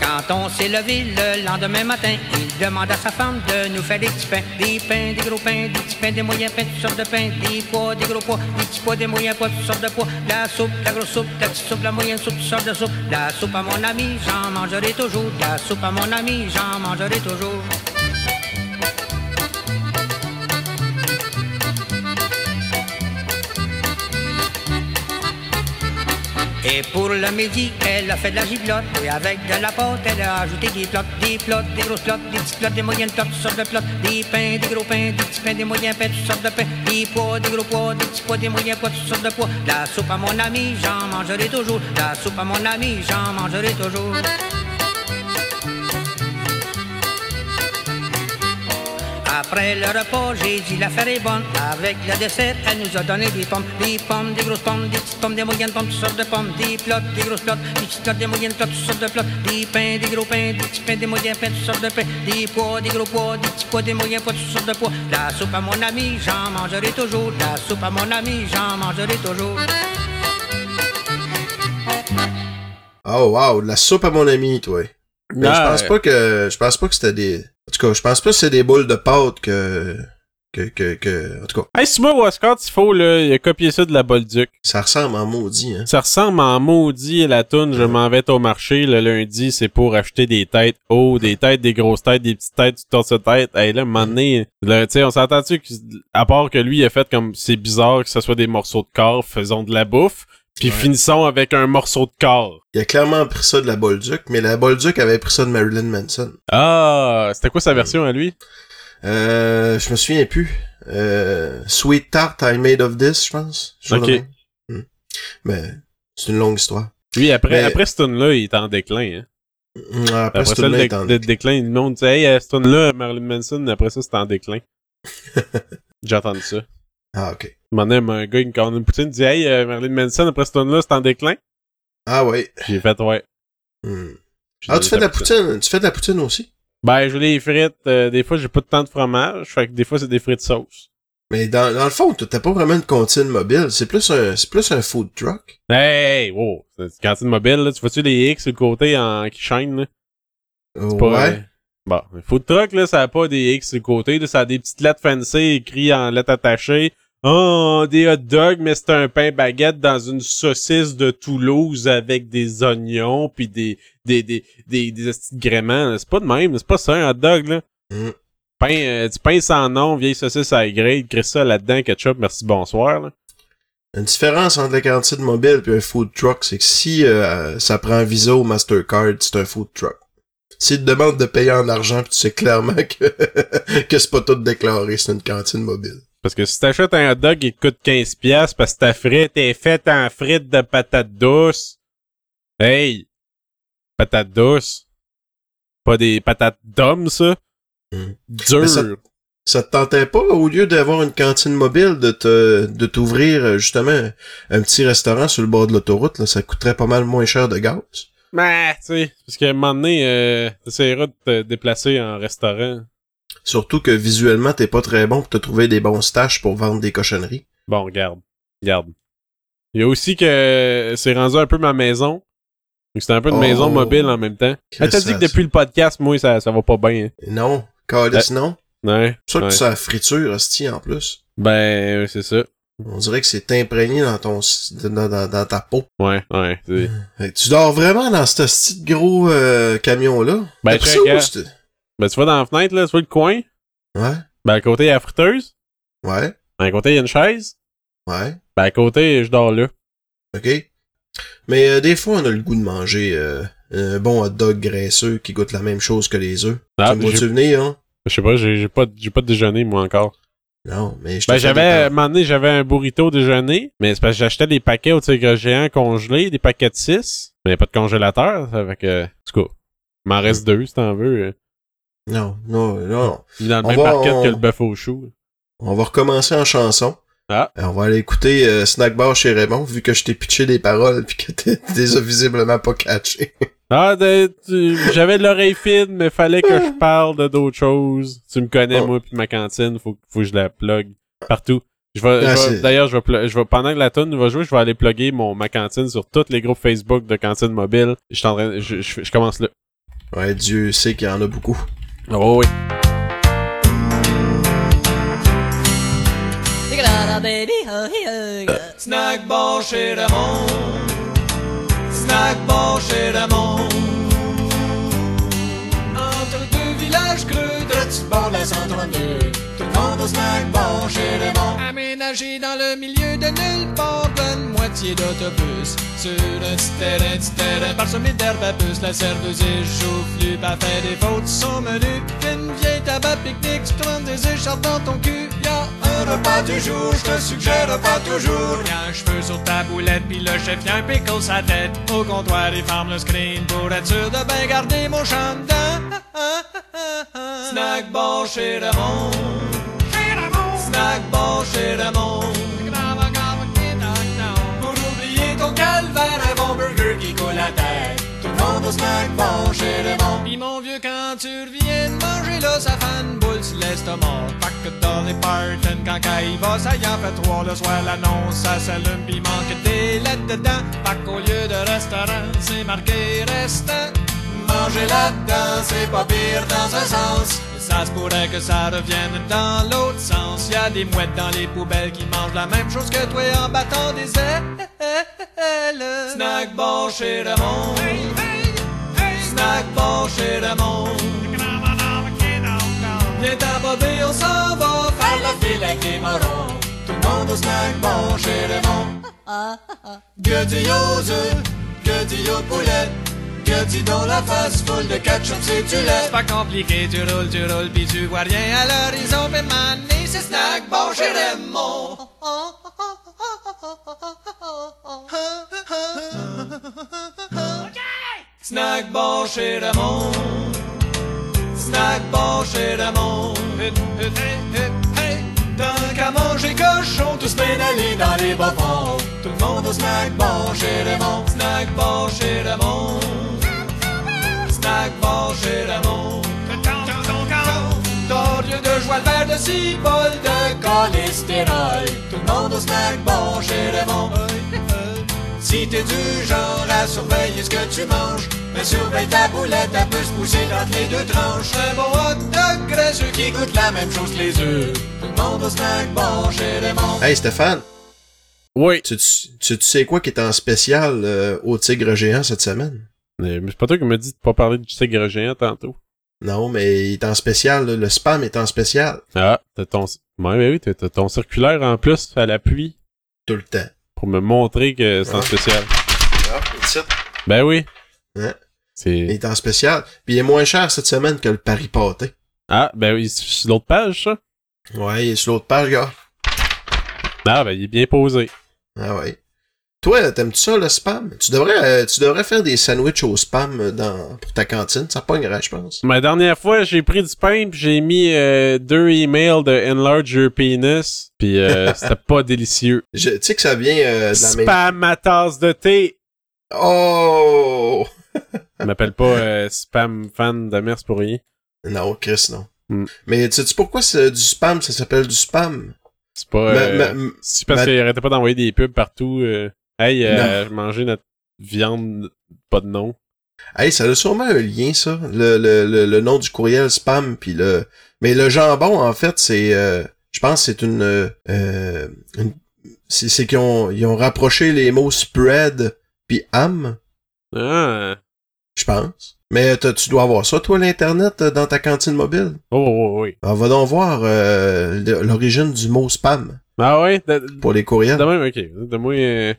Quand on s'est levé le lendemain matin, il demande à sa femme de nous faire des petits pains. Des pains, des gros pains, des petits pains, des moyens pains, toutes sortes de pains. Des pois, des gros pois, des petits pois, des moyens pois, toutes sortes de pois. La soupe, la grosse soupe, la petite soupe, la moyenne soupe, toutes sortes de soupe. La soupe à mon ami, j'en mangerai toujours. La soupe à mon ami, j'en mangerai toujours. Et pour le midi, elle a fait de la giglotte. Et avec de la pâte, elle a ajouté des plottes, des plottes, des grosses plottes, des petites plottes, des moyennes plottes, toutes sortes de plottes, des pains, des gros pains, des petits pains, des moyens pains, toutes sortes de pains, des pois, des gros pois, des petits pois, des moyens pois, toutes sortes de pois. La soupe à mon ami, j'en mangerai toujours. La soupe à mon ami, j'en mangerai toujours. Après le repas, j'ai dit l'affaire est bonne. Avec le dessert, elle nous a donné des pommes, des pommes, des grosses pommes, des petites pommes, des moyennes pommes, toutes sortes de pommes, des plottes, des grosses plottes, des petites plottes, des moyennes plottes, toutes sortes de plottes, des pains, des gros pains, des petits pains, des moyens pains, toutes sortes de pains, des pois, des gros pois, des petits pois, des moyens pois, toutes sortes de pois. La soupe à mon ami, j'en mangerai toujours. La soupe à mon ami, j'en mangerai toujours. Oh wow, de la soupe à mon ami, toi. Mais je Ah, pense pas que je pense pas que c'était des. En tout cas, je pense pas que c'est des boules de pâte que. Que, que, que. En tout cas, Hey, si moi, Wascott, il faut, là, il a copié ça de la Bolduc. ça ressemble en maudit, hein. Ça ressemble en maudit à la toune Je m'en vais au marché le lundi, c'est pour acheter des têtes hautes, des têtes, des grosses têtes, des petites têtes, tu torses de tête. Hey, là, un moment donné, là, tu sais, on s'entend-tu que, à part que lui, il a fait comme, c'est bizarre que ce soit des morceaux de corps, faisons de la bouffe, puis Ouais. finissons avec un morceau de corps. Il a clairement pris ça de la Bolduc, mais la Bolduc avait pris ça de Marilyn Manson. Ah, c'était quoi sa version à lui? Euh, je me souviens plus. Euh, Sweet Tart I Made of This, je pense. Je Ok. Hmm. Mais c'est une longue histoire. Lui, après, Mais- après ce tune-là, il est en déclin, hein. Hmm, Après, Après ce ça, le, en- le déclin, le monde dit, hey, euh, ce tune-là, Marilyn Manson, après ça, c'est en déclin. J'ai entendu ça. Ah, ok. Moment donné, un gars, il me commande une poutine, il dit, hey, euh, Marilyn Manson, après ce tune-là, c'est en déclin. Ah, ouais. J'ai fait, ouais. Hmm. Ah, tu fais de la poutine. Tu fais de la poutine aussi? Ben, je les frites. euh, des fois, j'ai pas de temps de fromage. Fait que des fois, c'est des frites sauce. Mais dans, dans le fond, t'as pas vraiment une cantine mobile. C'est plus un, c'est plus un food truck. Hey, wow. C'est une cantine mobile, là. Tu vois-tu les X sur le côté en, qui chaînent, là? Ouais. Pas, euh, Bon, un food truck, là, ça a pas des X sur le côté, là. Ça a des petites lettres fancy écrites en lettres attachées. Oh, des hot dogs, mais c'est un pain baguette dans une saucisse de Toulouse avec des oignons puis des, des, des, des, des, gréments. C'est pas de même. C'est pas ça, un hot dog, là. Mm. Pain, euh, du pain sans nom, vieille saucisse à grille, crée ça là-dedans, ketchup, merci, bonsoir, là. Une différence entre la cantine mobile et un food truck, c'est que si euh, ça prend Visa ou Mastercard, c'est un food truck. S'il te demande de payer en argent, puis tu sais clairement que, que c'est pas tout déclaré, c'est une cantine mobile. Parce que si t'achètes un hot dog, il te coûte 15$ piastres parce que ta frite est faite en frites de patates douces. Hey! Patates douces. Pas des patates d'hommes, ça. Mm. Dur. Ça- Ça te tentait pas, au lieu d'avoir une cantine mobile, de te de t'ouvrir euh, justement un petit restaurant sur le bord de l'autoroute, là, ça coûterait pas mal moins cher de gaz? Mais, tu sais, parce qu'à un moment donné, euh, t'essaieras de te déplacer en restaurant. Surtout que visuellement, t'es pas très bon pour te trouver des bons stages pour vendre des cochonneries. Bon, regarde. Regarde. Il y a aussi que c'est rendu un peu ma maison. Donc c'est un peu une Oh. maison mobile en même temps. Ah, t'as que dit ça- que depuis le podcast, moi, ça, ça va pas bien. hein. Non, calice non? Ouais. C'est ça que ouais. tu sens la friture, hostie, en plus. Ben, c'est ça. On dirait que c'est imprégné dans ton dans, dans, dans ta peau. Ouais, ouais. que tu dors vraiment dans ce petit gros euh, camion-là? Ben, T'as Ben, tu vois dans la fenêtre, là, tu vois le coin? Ouais, Ben, à côté, il y a la friteuse. ouais, Ben, à côté, il y a une chaise. ouais. Ben, à côté, je dors là. OK. Mais euh, des fois, on a le goût de manger euh, un bon hot dog graisseux qui goûte la même chose que les œufs. Ah, tu me j'ai- venir, hein? Je sais pas, j'ai pas, j'ai pas de déjeuner, moi, encore. Non, mais je Ben, j'avais, à un moment donné, j'avais un burrito déjeuner, mais c'est parce que j'achetais des paquets au tigre géant congelés, des paquets de 6, mais il y a pas de congélateur, ça fait que, en tout cas, il m'en reste deux, si t'en veux. Non, non, non. Il est dans le On même va- on- que le bœuf au chou. On va recommencer en chanson. Ah. Euh, On va aller écouter euh, Snack Bar chez Raymond, vu que je t'ai pitché des paroles puis que t'es déjà visiblement pas catché. Ah, j'avais de l'oreille fine, mais fallait que je parle de d'autres choses. Tu me connais, Oh. moi, puis ma cantine, faut, faut que je la plug partout. Je vais, Ah, vais- d'ailleurs, je vais, je vais, pendant que la tune va jouer, je vais aller plugger mon, ma cantine sur tous les groupes Facebook de cantine mobile. Je commence là. Ouais, Dieu sait qu'il y en a beaucoup. Oh. Snack bar chez Raymond. Snack bar chez Raymond. Entre deux villages creux, bord la 132. Le au snack bar chez Raymond. Aménagé dans le milieu de nulle part, pleine moitié d'autobus. Sur un petit terrain, petit terrain parsemé d'herbe à puce, la serveuse est joufflue, pas fait des fautes, son menu. Une vieille tabac pique-nique, tu trembles des écharpes dans ton cul. Y'a un repas du jour, je te suggère pas toujours. Y'a un cheveu sur ta boulette, puis le chef y'a un pickle sa tête. Au comptoir, il ferme le screen pour être sûr de bien garder mon champ dedans. Snack bar chez Raymond. Snack bar chez Raymond. Pour oublier ton calvaire, un bon burger qui coule la tête. Tout le monde au snack bar chez Raymond. Pis mon vieux, quand tu reviens de manger là, ça fait une boule sur l'estomac. Pas que dans les Parton, quand il va, ça y en fait trois le soir, l'annonce, ça s'allume, pis manque des lettres dedans. Pas qu'au lieu de restaurant, c'est marqué restant. Manger là-dedans, c'est pas pire dans un sens. Ça se pourrait que ça revienne dans l'autre sens. Y a des mouettes dans les poubelles qui mangent la même chose que toi en battant des ailes. Snack bar chez Raymond. Snack bar chez Raymond. Viens t'abober, on s'en va faire la file avec les morons. Tout le monde au snack bar chez Raymond. Gueudille aux œufs, gueudille aux poulettes. Gueudille dans la face, full de ketchup, c'est du lait. C'est pas compliqué, tu roules, tu roules, pis tu vois rien à l'horizon. Pis mané, c'est snack bar chez Raymond. Snack bar chez Raymond. Snack bar chez Raymond. Tant qu'à manger cochon, tous pénalés dans les bas fonds. Tout le monde au snack bar chez Raymond. Snack bar chez Raymond. Snack bar chez Raymond. T'as lieu de joie le verre de six de cholestérol. Tout le monde au snack bar chez Raymond. Si t'es du genre à surveiller ce que tu manges, mais surveille ta boulette, elle peut se pousser entre les deux tranches. Un bon hot dog graisseux qui goûte la même chose que les œufs. Tout le monde au snack bar chez Raymond. Hey Stéphane, Oui. tu, tu, tu sais quoi qui est en spécial euh, au Tigre Géant cette semaine? Mais c'est pas toi qui me dit de pas parler du tigre géant tantôt. Non, mais il est en spécial, là. le spam est en spécial. Ah, t'as ton... Ouais, ben oui, t'as t'as ton circulaire en plus à l'appui Tout le temps. pour me montrer que c'est en Ah. spécial. Ah. Ben oui. Ouais. Il est en spécial. Puis il est moins cher cette semaine que le Paris Pâté. Ah, ben oui, c'est sur l'autre page, ça? Ouais, il est sur l'autre page, gars. Ah, ben il est bien posé. Ah ouais. Toi, t'aimes-tu ça, le spam? Tu devrais, euh, tu devrais faire des sandwichs au spam euh, dans, pour ta cantine. Ça pognerait, je pense. Ma dernière fois, j'ai pris du pain pis j'ai mis euh, deux emails de Enlarge Your Penis. Pis euh, c'était pas délicieux. Tu sais que ça vient de la même... Spam ma tasse de thé! Oh! Je m'appelle pas euh, spam fan de mers pour rien. Non, Chris, non. Hmm. Mais tu sais pourquoi c'est du spam, ça s'appelle du spam? C'est pas... Ma- euh, ma- C'est parce ma- qu'il arrêtait pas d'envoyer des pubs partout. euh, hey, euh, manger notre viande, pas de nom. Hey, ça a sûrement un lien, ça. Le, le, le, le nom du courriel spam, puis le... Mais le jambon, en fait, c'est... euh, je pense que c'est une... euh, une- c'est c'est qu'ils ont, ils ont rapproché les mots spread puis ham, Ah. Je pense. Mais tu dois avoir ça, toi, l'Internet, euh, dans ta cantine mobile? Oh, oh, oh, oui. Alors, va donc voir euh, l'origine du mot spam Ah ouais? Pour les courriels. de même, ok. Donne-moi euh,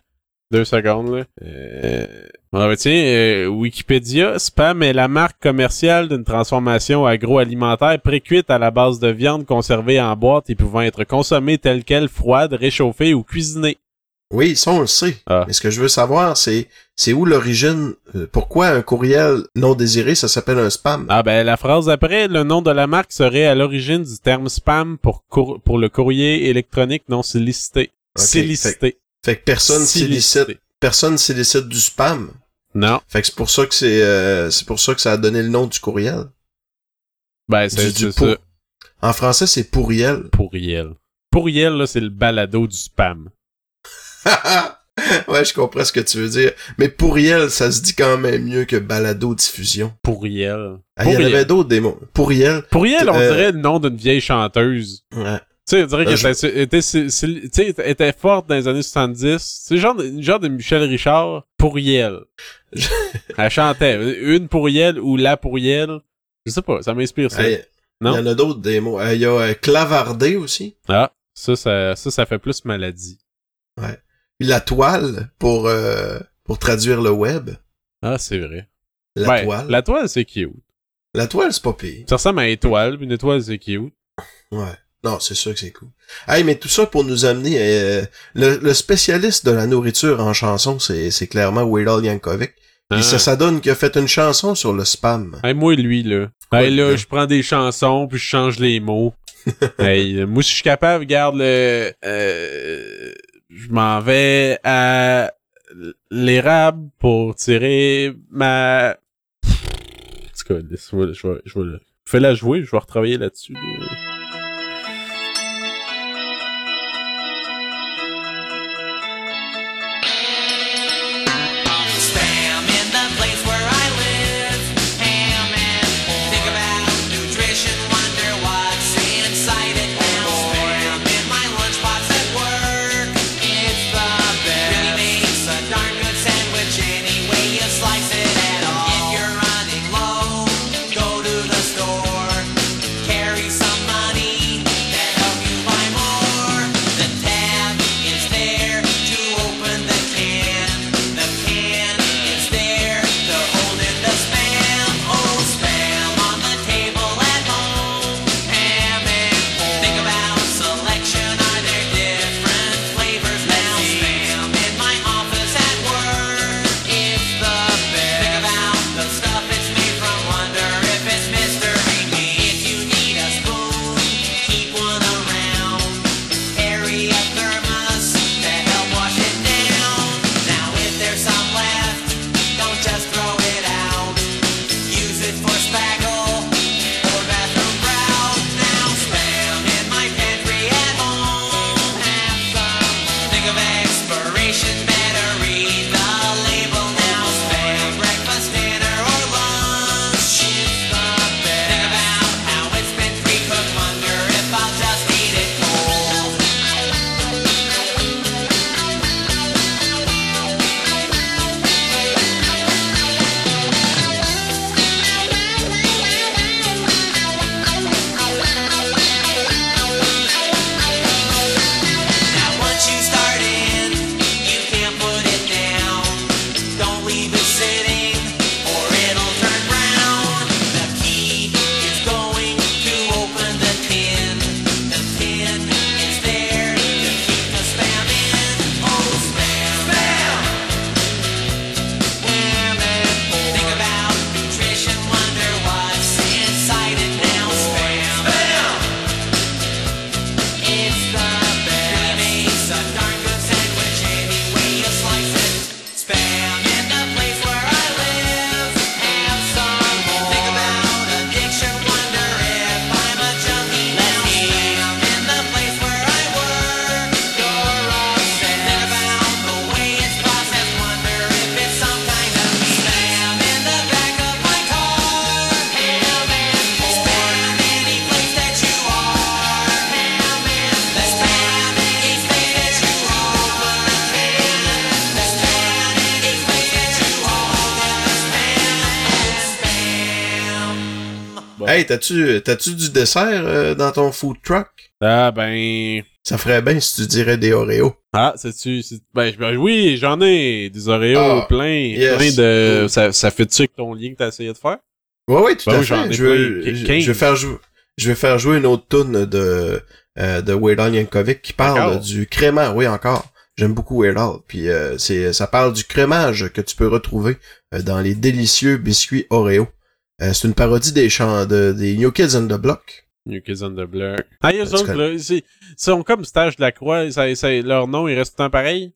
deux secondes, là. Euh... Ah, ben, tiens, euh, Wikipédia, spam est la marque commerciale d'une transformation agroalimentaire précuite à la base de viande conservée en boîte et pouvant être consommée telle quelle, froide, réchauffée ou cuisinée. Oui, ça, on le sait. Ah. Mais ce que je veux savoir, c'est c'est où l'origine, euh, pourquoi un courriel non désiré, ça s'appelle un spam? Ah ben la phrase après, le nom de la marque serait à l'origine du terme spam pour, cour- pour le courrier électronique non sollicité. Ok, Sollicité. Fait que personne sollicite, personne sollicite du spam. Non. Fait que c'est pour ça que c'est euh, c'est pour ça que ça a donné le nom du courriel. Ben c'est ça. En français, c'est pourriel. Pourriel. Pourriel, là, c'est le balado du spam. ouais, je comprends ce que tu veux dire. Mais pourriel, ça se dit quand même mieux que balado diffusion. Pourriel. Ah, il y en avait d'autres des mots. Pourriel. Pourriel, on Euh, dirait le nom d'une vieille chanteuse. Ouais. Tu sais, on dirait Euh, qu'elle je- était, était, était- était forte dans les années 70. C'est genre, de- genre de Michel Richard. Pourriel. Je- Elle chantait. Une pourriel ou la pourriel. Je sais pas, ça m'inspire ça. Il y en a d'autres des mots. Euh, Il y a euh, clavardé aussi. Ah, ça, ça, ça, ça fait plus maladie. Puis la toile pour, euh, pour traduire le web. Ah, c'est vrai. La Ben, toile. La toile, c'est cute. La toile, c'est pas pire. Ça ressemble à une étoile, une étoile, c'est cute. Ouais. Non, c'est sûr que c'est cool. Hey, mais tout ça pour nous amener... euh, le, le spécialiste de la nourriture en chanson, c'est clairement Weird Yankovic. Puis Ah. ça, ça donne qu'il a fait une chanson sur le spam. Hey, moi, lui, là. Ouais, hey, là, je prends des chansons, puis je change les mots. hey, moi, si je suis capable, regarde le... euh, je m'en vais à l'érable pour tirer ma... En tout cas, laisse-moi, je vais, je vais le... Fais-la jouer, je vais retravailler là-dessus. là. Hey, t'as-tu t'as-tu du dessert euh, dans ton food truck? Ah, ben... Ça ferait bien si tu dirais des Oreos. Ah, c'est-tu... c'est- Ben, ben oui, j'en ai des Oreos Ah, plein, yes. plein de... Ça, ça fait-tu avec ton lien que t'as essayé de faire? Ouais, ouais, tout Ben à oui, j'en fait. ai Je veux, je, 15. je vais faire jouer, je vais faire jouer une autre tune de, euh, de Weird Al Yankovic qui parle du crémage. Oui, encore. J'aime beaucoup Weird Al. Puis, euh, c'est, ça parle du crémage que tu peux retrouver euh, dans les délicieux biscuits Oreo. Euh, c'est une parodie des chants de, des New Kids on the Block. New Kids on the Block. Ah, autres, connais. là, c'est- ils sont comme Stage de la Croix, ça, ça- leur nom, il reste tout le temps pareil?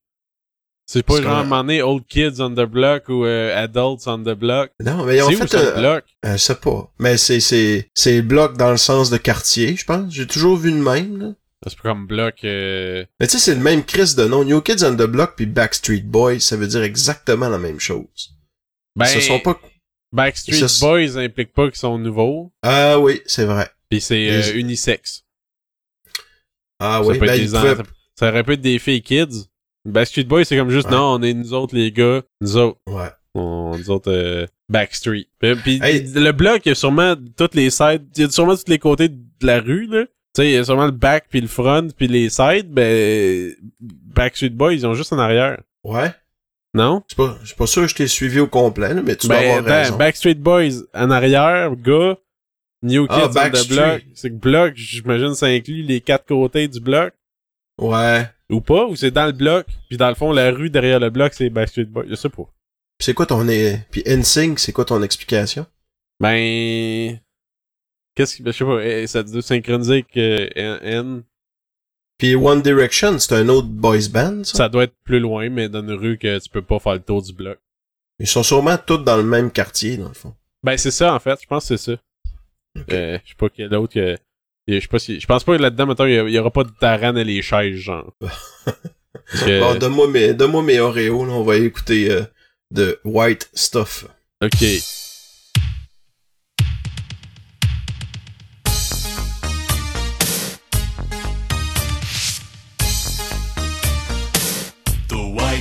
C'est pas genre, à un comme- moment donné, Old Kids on the Block ou euh, Adults on the Block. Non, mais ils ont fait, euh, bloc? euh, je sais pas. Mais c'est, c'est, c'est bloc dans le sens de quartier, je pense. J'ai toujours vu le même, là. C'est pas comme bloc... Mais tu sais, c'est le même Chris de nom. New Kids on the Block puis Backstreet Boys, ça veut dire exactement la même chose. Ben, Ce sont pas... Backstreet Ça, Boys implique pas qu'ils sont nouveaux, Ah oui, c'est vrai. pis c'est Les- euh, unisexe. Ah ça, oui, peut ben, être des ça, ça aurait pu être des filles kids. Backstreet Boys, c'est comme juste, Ouais. non, on est nous autres les gars, nous autres. Ouais. On, nous autres, euh, Backstreet. Puis, puis Hey. le bloc, il y a sûrement toutes les sides, il y a sûrement tous les côtés de la rue, là. Tu sais, il y a sûrement le back, puis le front, puis les sides, ben, Backstreet Boys, ils ont juste en arrière. Ouais. Non? Je suis pas, pas sûr que je t'ai suivi au complet, mais tu dois Ben, avoir attends, raison. Backstreet Boys, en arrière, gars, New Kids Ah, the Backstreet. block. C'est que bloc, j'imagine, ça inclut les quatre côtés du bloc. Ouais. Ou pas, ou c'est dans le bloc, puis dans le fond, la rue derrière le bloc, c'est Backstreet Boys. Je sais pas. Puis c'est quoi ton... é- Puis NSYNC, c'est quoi ton explication? Ben. Qu'est-ce que. ben, Je sais pas, eh, ça doit synchroniser avec euh, N. Puis One Direction, c'est un autre boys band, ça? Ça doit être plus loin, mais dans une rue que tu peux pas faire le tour du bloc. Ils sont sûrement tous dans le même quartier, dans le fond. Ben, c'est ça, en fait. Je pense que c'est ça. Euh, je sais pas qu'il y a d'autres que. Je sais pas si. Je pense pas que là-dedans, mettons, il y, aura pas de tarane à les chaises, genre. Que- Bon, donne-moi mes, donne-moi mes Oreos, là, on va écouter euh, de White Stuff. Ok.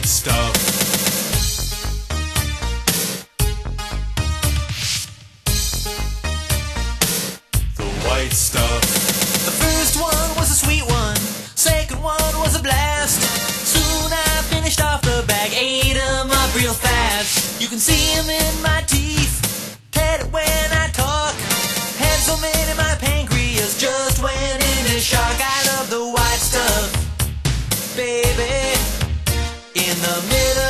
Stuff. The white stuff. The first one was a sweet one, second one was a blast. Soon I finished off the bag, ate 'em up real fast. You can see 'em in my teeth, tell it when I talk. In the middle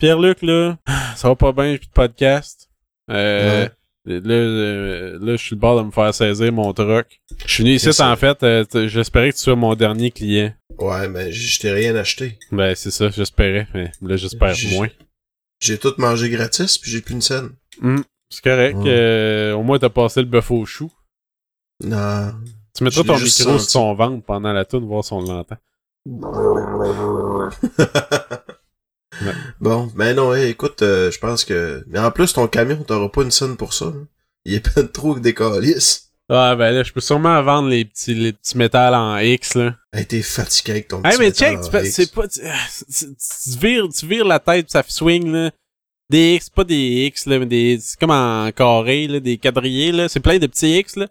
Pierre-Luc, là, ça va pas bien, j'ai plus de podcast. Euh, Là, euh, là, je suis le bord de me faire saisir mon truck. Je suis venu ici, en fait, euh, j'espérais que tu sois mon dernier client. Ouais, mais je t'ai rien acheté. Ben, c'est ça, j'espérais, mais là, j'espère moins. J'ai tout mangé gratis, puis j'ai plus une scène. Hum, c'est correct. Ouais. euh, au moins, t'as passé le bœuf au chou. Non. Tu mettras ton micro sur son ventre pendant la tune, voir si on l'entend. Bon, ben non, hey, écoute, euh, je pense que... Mais en plus, ton camion, t'auras pas une scène pour ça. hein. Il est pas trop que des calices. Ah, ben là, je peux sûrement vendre les petits, les petits métals en X, là. Hey, t'es fatigué avec ton Hey, petit mais check, c'est pas. Tu, tu- tu vires, tu vires la tête, ça swing, là. Des X, pas des X, là, mais des. C'est comme en carré, là, des quadrillés, là. C'est plein de petits X, là.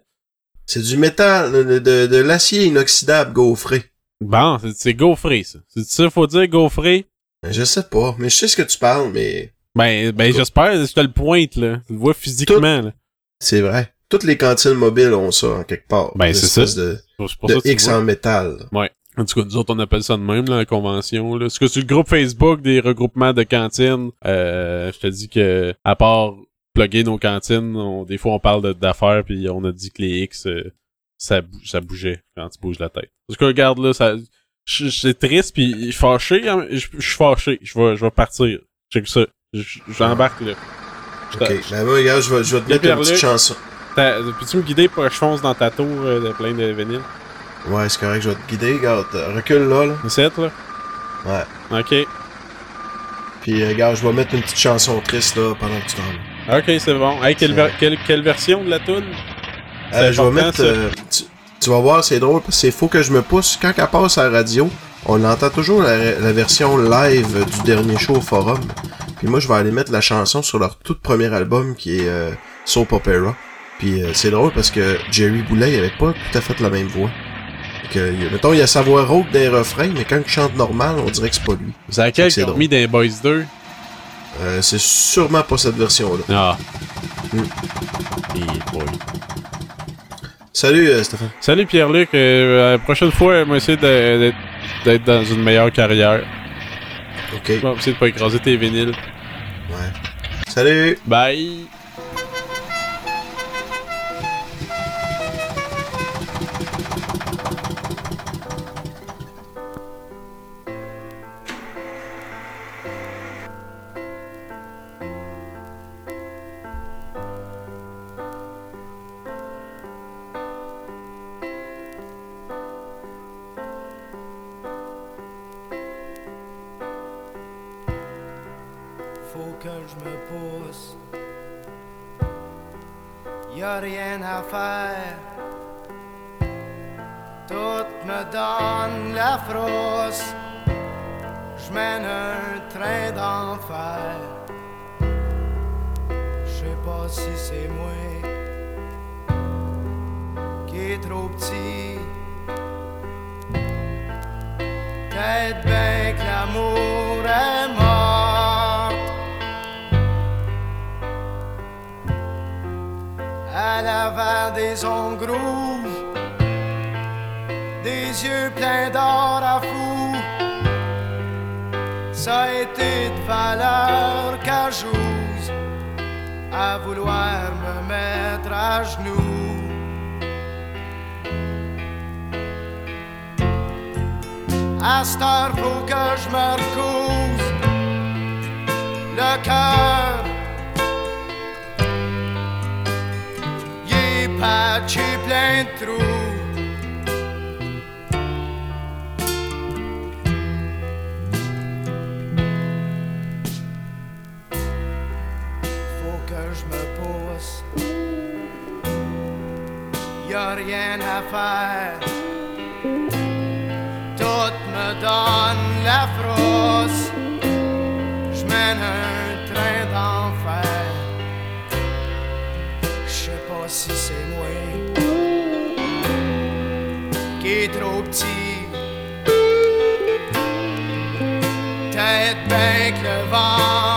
C'est du métal, de, de, de l'acier inoxydable gaufré. Bon, c'est- c'est gaufré, ça. C'est ça, faut dire gaufré. Ben, Je sais pas, mais je sais ce que tu parles, mais Ben, ben, j'espère, je te le pointe, là. Tu le vois physiquement, là. c'est vrai. Toutes les cantines mobiles ont ça, en quelque part. Ben, c'est ça. de, de ça X vois. en métal. là. Ouais. En tout cas, nous autres, on appelle ça de même, là, la convention. Là. Parce que sur le groupe Facebook des regroupements de cantines, euh, je te dis que, à part plugger nos cantines, on- des fois, on parle d'affaires, puis on a dit que les X, euh, ça, bou- ça bougeait quand tu bouges la tête. Parce que, regarde, là, ça, c'est triste, puis fâché, hein, je je suis fâché. Je vais, je vais partir. Check ça. Je- J'embarque, là. Ok, ben moi, regarde, je vais, je vais te mettre une petite chanson. Peux-tu me guider pour que je fonce dans ta tour euh, de plein de vinyle? Ouais, c'est correct, je vais te guider. Regarde, euh, recule là, là. Ici, là? Ouais. Ok. Puis, euh, regarde, je vais mettre une petite chanson triste, là, pendant que tu t'en. Ok, c'est bon. Hey, quelle, ver- quelle, quelle version de la toune? Euh, je vais mettre. euh, tu, tu vas voir, c'est drôle parce que c'est faut que je me pousse. Quand elle passe à la radio, on entend toujours la, la version live du dernier show au forum. Puis moi, je vais aller mettre la chanson sur leur tout premier album qui est euh, Soap Opera. Puis euh, c'est drôle parce que Jerry Boulet il avait pas tout à fait la même voix. Que, mettons, il y a sa voix rauque des refrains, mais quand il chante normal, on dirait que c'est pas lui. C'est ont drôle. mis les Boys 2? Euh, c'est sûrement pas cette version-là. Ah. Hmm. Eh boy. Salut, euh, Stéphane. Salut Pierre-Luc. Euh, la prochaine fois, va essayer d'être d'être dans une meilleure carrière. Ok. On va essayer de pas écraser tes vinyles. Ouais. Salut. Bye! Je mène un train d'enfer. Je sais pas si c'est moi qui est trop petit. Peut-être bien que l'amour est mort. À l'avant des ongles rouges, des yeux pleins d'or à fou. Ça a été de valeur qu'à j'ose à vouloir me mettre à genoux. À cette faut que je me recouse le cœur. Il est patché plein de trous. Rien à faire tout me donne la frousse. Je un train d'enfer. Je sais pas si c'est moi qui est trop petit. Peut-être bien que le vent